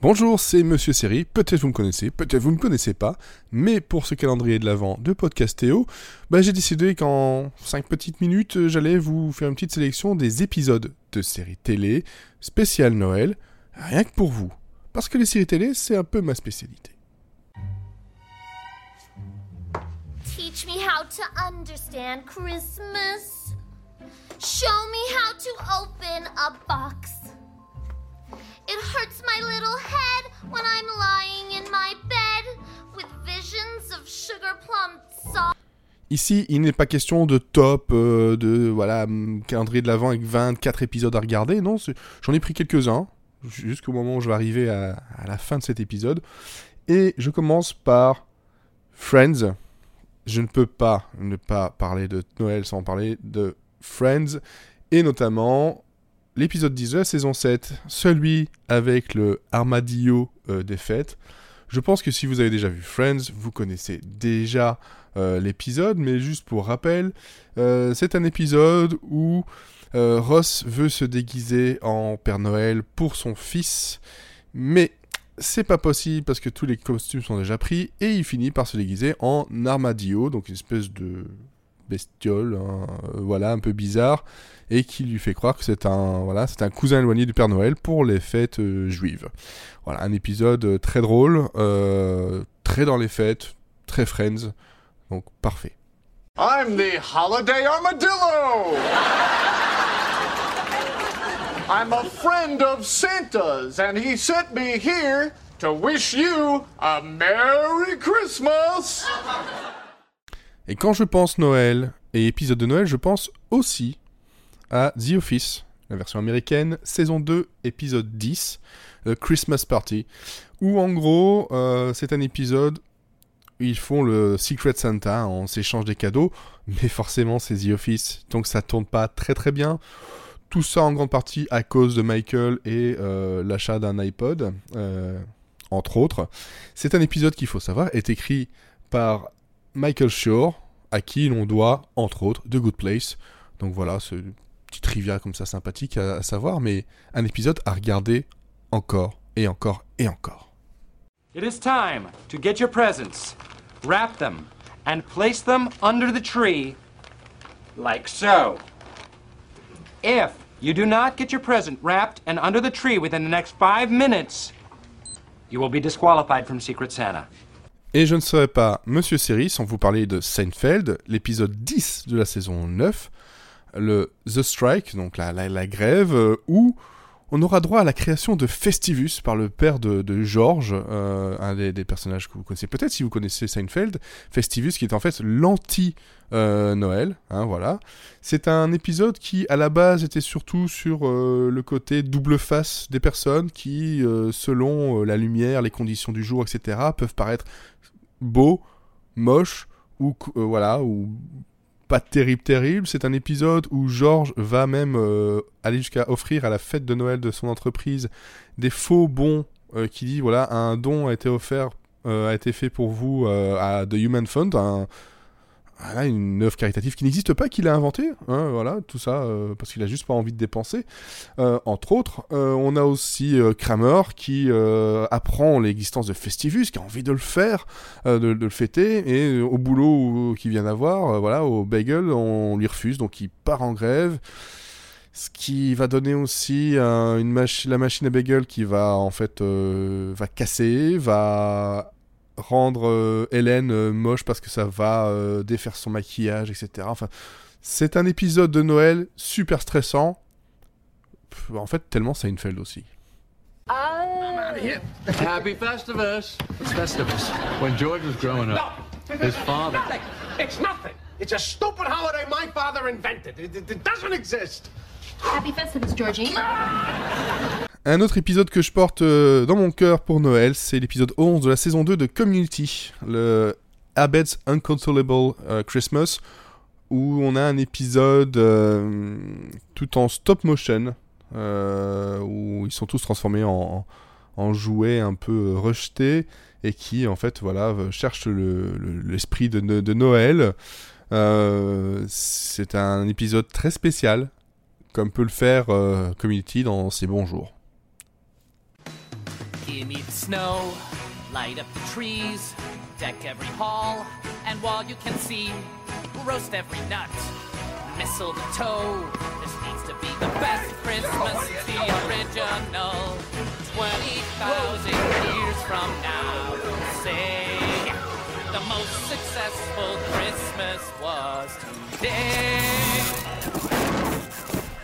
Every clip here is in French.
Bonjour, c'est Monsieur Série. Peut-être vous me connaissez, peut-être vous ne me connaissez pas, mais pour ce calendrier de l'avant de Podcastéo, bah, j'ai décidé qu'en 5 petites minutes, j'allais vous faire une petite sélection des épisodes de séries télé spéciales Noël, rien que pour vous. Parce que les séries télé, c'est un peu ma spécialité. Teach me how to understand Christmas. Show me how to open a box. It hurts my little head when I'm lying in my bed with visions of sugar plum sauce. Ici, il n'est pas question de top, euh, de voilà, hum, calendrier de l'avant avec 24 épisodes à regarder. Non, j'en ai pris quelques-uns, jusqu'au moment où je vais arriver à, à la fin de cet épisode. Et je commence par Friends. Je ne peux pas ne pas parler de Noël sans parler de Friends. Et notamment l'épisode 10 de saison 7, celui avec le armadillo euh, des fêtes. Je pense que si vous avez déjà vu Friends, vous connaissez déjà euh, l'épisode, mais juste pour rappel, euh, c'est un épisode où Ross veut se déguiser en Père Noël pour son fils, mais c'est pas possible parce que tous les costumes sont déjà pris, et il finit par se déguiser en armadillo, donc une espèce de bestiole, hein, euh, voilà, un peu bizarre, et qui lui fait croire que c'est un, voilà, c'est un cousin éloigné du Père Noël pour les fêtes euh, juives. Voilà, un épisode euh, très drôle, très dans les fêtes, très Friends, donc parfait. I'm the Holiday Armadillo! I'm a friend of Santa's, and he sent me here to wish you a Merry Christmas! Et quand je pense Noël et épisode de Noël, je pense aussi à The Office, la version américaine, saison 2, épisode 10, le Christmas Party, où en gros, euh, c'est un épisode où ils font le Secret Santa, on s'échange des cadeaux, mais forcément c'est The Office, donc ça tourne pas très très bien. Tout ça en grande partie à cause de Michael et euh, l'achat d'un iPod, euh, entre autres. C'est un épisode qu'il faut savoir est écrit par Michael Shore, à qui l'on doit, entre autres, The Good Place. Donc voilà, ce petit trivia comme ça sympathique à, à savoir, mais un épisode à regarder encore et encore et encore. It is time to get your presents, wrap them, and place them under the tree like so. If you do not get your present wrapped and under the tree within the next five minutes, you will be disqualified from Secret Santa. Et je ne serai pas Monsieur Série sans vous parler de Seinfeld, l'épisode 10 de la saison 9, le The Strike, donc la, grève, euh, où on aura droit à la création de Festivus par le père de, George, euh, un des, personnages que vous connaissez peut-être si vous connaissez Seinfeld. Festivus qui est en fait l'anti-Noël, hein, voilà. C'est un épisode qui, à la base, était surtout sur euh, le côté double face des personnes qui, euh, selon la lumière, les conditions du jour, etc., peuvent paraître beaux, moches, ou voilà, ou pas terrible, terrible. C'est un épisode où George va même euh, aller jusqu'à offrir à la fête de Noël de son entreprise des faux bons euh, qui dit voilà un don a été offert, euh, a été fait pour vous à The Human Fund, un, voilà, une œuvre caritative qui n'existe pas, qu'il a inventé, hein, voilà, tout ça, euh, parce qu'il a juste pas envie de dépenser. Euh, entre autres, euh, on a aussi Kramer qui apprend l'existence de Festivus, qui a envie de le faire, de, le fêter, et au boulot qu'il vient d'avoir, voilà, au bagel, on lui refuse, donc il part en grève. Ce qui va donner aussi une la machine à bagel qui va en fait va casser, va rendre euh, Hélène euh, moche parce que ça va euh, défaire son maquillage, etc. Enfin, c'est un épisode de Noël super stressant. Pff, En fait, tellement Seinfeld aussi. Happy Festivus. It's Festivus. When George was growing up, his father. Nothing. It's nothing. It's a stupid holiday my father invented. It, it- it doesn't exist. Happy Festivus, Georgie. Un autre épisode que je porte euh, dans mon cœur pour Noël, c'est l'épisode 11 de la saison 2 de Community, le Abed's Uncontrollable euh, Christmas, où on a un épisode euh, tout en stop motion, où ils sont tous transformés en, en jouets un peu rejetés, et qui en fait voilà le- l'esprit de, Noël. C'est un épisode très spécial, comme peut le faire Community dans ses bons jours. Give me the snow, light up the trees, deck every hall, and while you can see, roast every nut. Mistletoe, this needs to be the best Christmas, it's the original. 20,000 years from now, say the most successful Christmas was today.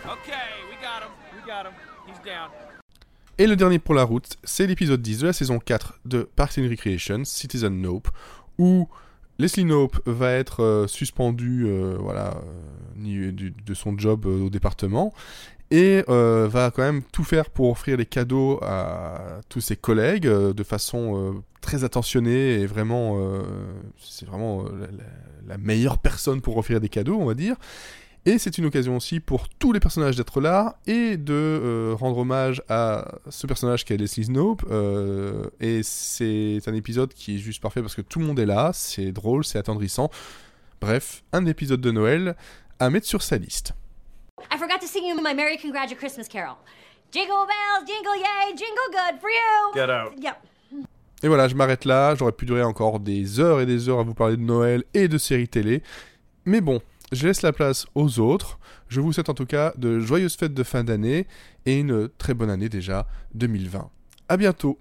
Okay, we got him. We got him. He's down. Et le dernier pour la route, c'est l'épisode 10 de la saison 4 de Parks and Recreation, Citizen Nope, où Leslie Nope va être euh, suspendu euh, voilà, euh, de son job au département et va quand même tout faire pour offrir des cadeaux à tous ses collègues de façon très attentionnée et vraiment c'est vraiment la meilleure personne pour offrir des cadeaux on va dire et c'est une occasion aussi pour tous les personnages d'être là et de euh, rendre hommage à ce personnage qui est Leslie Knope. euh, et c'est un épisode qui est juste parfait parce que tout le monde est là, c'est drôle, c'est attendrissant. Bref, un épisode de Noël à mettre sur sa liste. I forgot to sing you my Merry Congratulations Christmas Carol. Jingle bells, jingle yay, jingle good for you. Get out. Yep. Et voilà, je m'arrête là, j'aurais pu durer encore des heures et des heures à vous parler de Noël et de séries télé. Mais bon, je laisse la place aux autres. Je vous souhaite en tout cas de joyeuses fêtes de fin d'année et une très bonne année déjà 2020. À bientôt